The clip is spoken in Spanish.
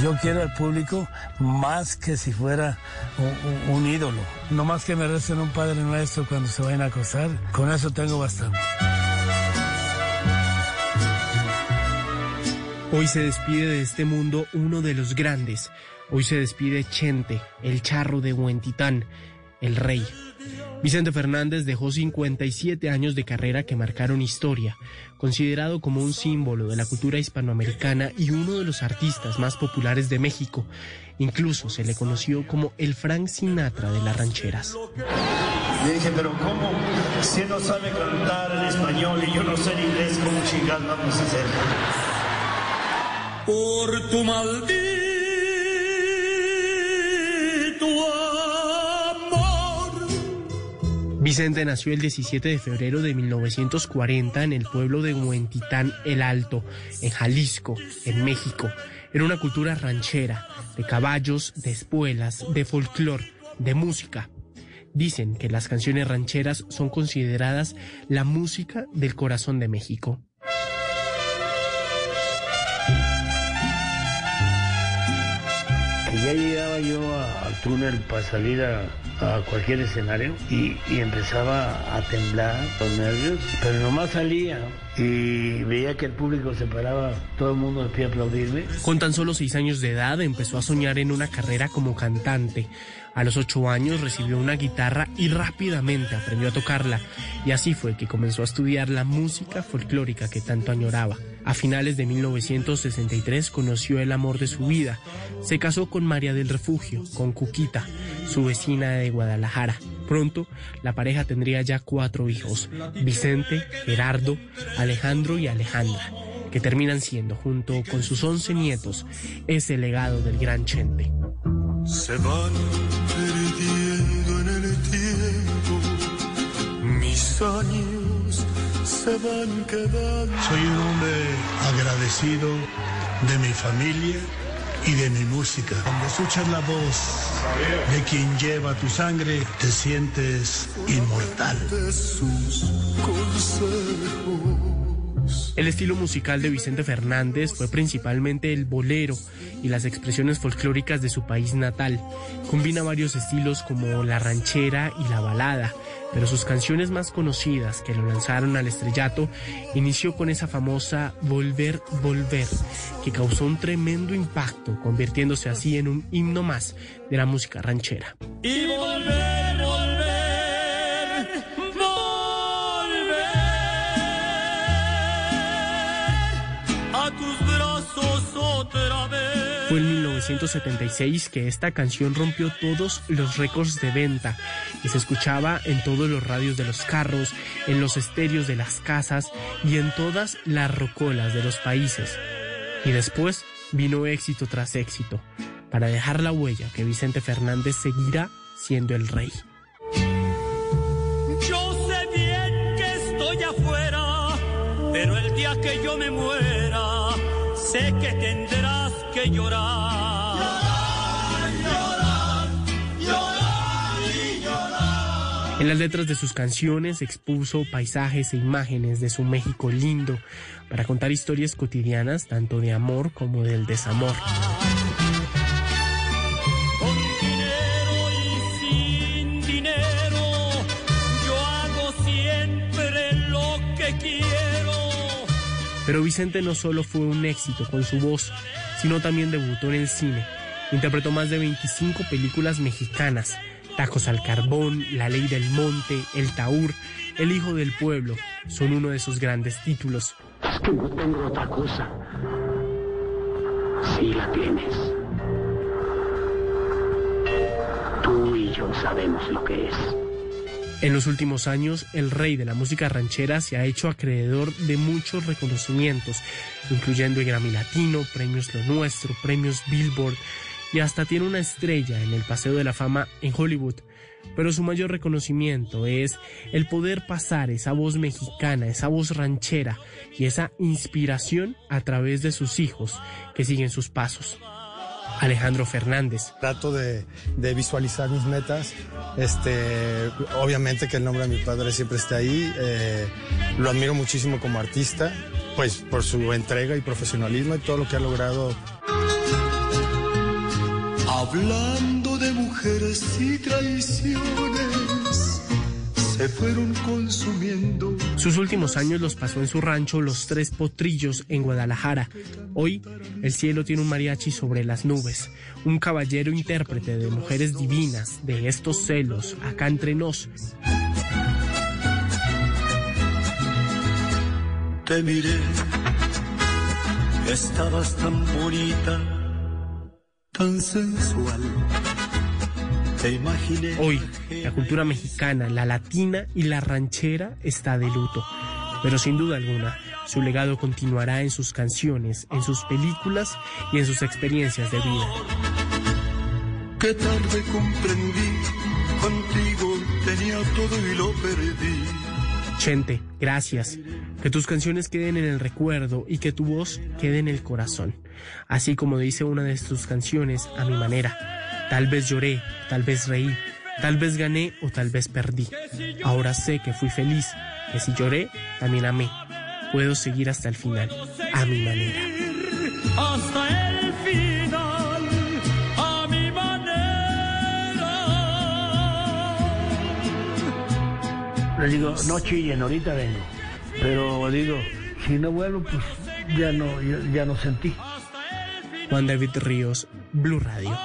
Yo quiero al público más que si fuera un, ídolo. No más que me recen un Padre Nuestro cuando se vayan a acostar. Con eso tengo bastante. Hoy se despide de este mundo uno de los grandes. Hoy se despide Chente, el charro de Huentitán, el rey. Vicente Fernández dejó 57 años de carrera que marcaron historia, considerado como un símbolo de la cultura hispanoamericana y uno de los artistas más populares de México. Incluso se le conoció como el Frank Sinatra de las rancheras. Le dije, pero ¿cómo? Si él no sabe cantar en español y yo no sé en inglés, ¿cómo chingados vamos a hacer? Por tu maldito Vicente nació el 17 de febrero de 1940 en el pueblo de Huentitán el Alto, en Jalisco, en México. Era una cultura ranchera, de caballos, de espuelas, de folclor, de música. Dicen que las canciones rancheras son consideradas la música del corazón de México. llegaba yo al túnel para salir a, a cualquier escenario y, empezaba a temblar los nervios, pero nomás salía y veía que el público se paraba, todo el mundo de pie a aplaudirme. Con tan solo seis años de edad empezó a soñar en una carrera como cantante. A los ocho años recibió una guitarra y rápidamente aprendió a tocarla, y así fue que comenzó a estudiar la música folclórica que tanto añoraba. A finales de 1963 conoció el amor de su vida. Se casó con María del Refugio, con Su vecina de Guadalajara. Pronto, la pareja tendría ya cuatro hijos, Vicente, Gerardo, Alejandro y Alejandra, que terminan siendo, junto con sus once nietos, ese legado del gran Chente. Se van perdiendo en el tiempo mis años se van quedando. Soy un hombre agradecido de mi familia y de mi música. Cuando escuchas la voz de quien lleva tu sangre, te sientes inmortal. El estilo musical de Vicente Fernández fue principalmente el bolero y las expresiones folclóricas de su país natal. Combina varios estilos como la ranchera y la balada, pero sus canciones más conocidas que lo lanzaron al estrellato inició con esa famosa Volver, Volver, que causó un tremendo impacto, convirtiéndose así en un himno más de la música ranchera. 1976 que esta canción rompió todos los récords de venta y se escuchaba en todos los radios de los carros, en los estéreos de las casas y en todas las rocolas de los países. Y después vino éxito tras éxito, para dejar la huella que Vicente Fernández seguirá siendo el rey. Yo sé bien que estoy afuera, pero el día que yo me muera, sé que tendrás que llorar. Llorar, llorar, llorar. En las letras de sus canciones expuso paisajes e imágenes de su México lindo para contar historias cotidianas tanto de amor como del desamor. Pero Vicente no solo fue un éxito con su voz, sino también debutó en el cine. Interpretó más de 25 películas mexicanas. Tacos al carbón, La ley del monte, El taur, El hijo del pueblo son uno de sus grandes títulos. Es que no tengo otra cosa. Sí la tienes. Tú y yo sabemos lo que es. En los últimos años, el rey de la música ranchera se ha hecho acreedor de muchos reconocimientos, incluyendo el Grammy Latino, premios Lo Nuestro, premios Billboard, y hasta tiene una estrella en el Paseo de la Fama en Hollywood. Pero su mayor reconocimiento es el poder pasar esa voz mexicana, esa voz ranchera y esa inspiración a través de sus hijos que siguen sus pasos. Alejandro Fernández. Trato de, de, visualizar mis metas. Este, obviamente que el nombre de mi padre siempre esté ahí. Eh, lo admiro muchísimo como artista, pues por su entrega y profesionalismo y todo lo que ha logrado Hablando de mujeres y traiciones, se fueron consumiendo. Sus últimos años los pasó en su rancho Los Tres Potrillos en Guadalajara. Hoy el cielo tiene un mariachi sobre las nubes, un caballero intérprete de mujeres divinas, de estos celos, acá entre nos. Te miré, estabas tan bonita, tan sensual. Hoy, la cultura mexicana, la latina y la ranchera está de luto. Pero sin duda alguna, su legado continuará en sus canciones, en sus películas y en sus experiencias de vida. Qué tarde comprendí, contigo tenía todo y lo perdí. Chente, gracias. Que tus canciones queden en el recuerdo y que tu voz quede en el corazón. Así como dice una de tus canciones a mi manera. Tal vez lloré, tal vez reí, tal vez gané o tal vez perdí. Ahora sé que fui feliz, que si lloré, también amé. Puedo seguir hasta el final, a mi manera. Hasta el final, a mi manera. Le digo, no chillen, ahorita vengo. Pero digo, si no vuelvo, pues ya no, ya, ya no sentí. Juan David Ríos, Blue Radio.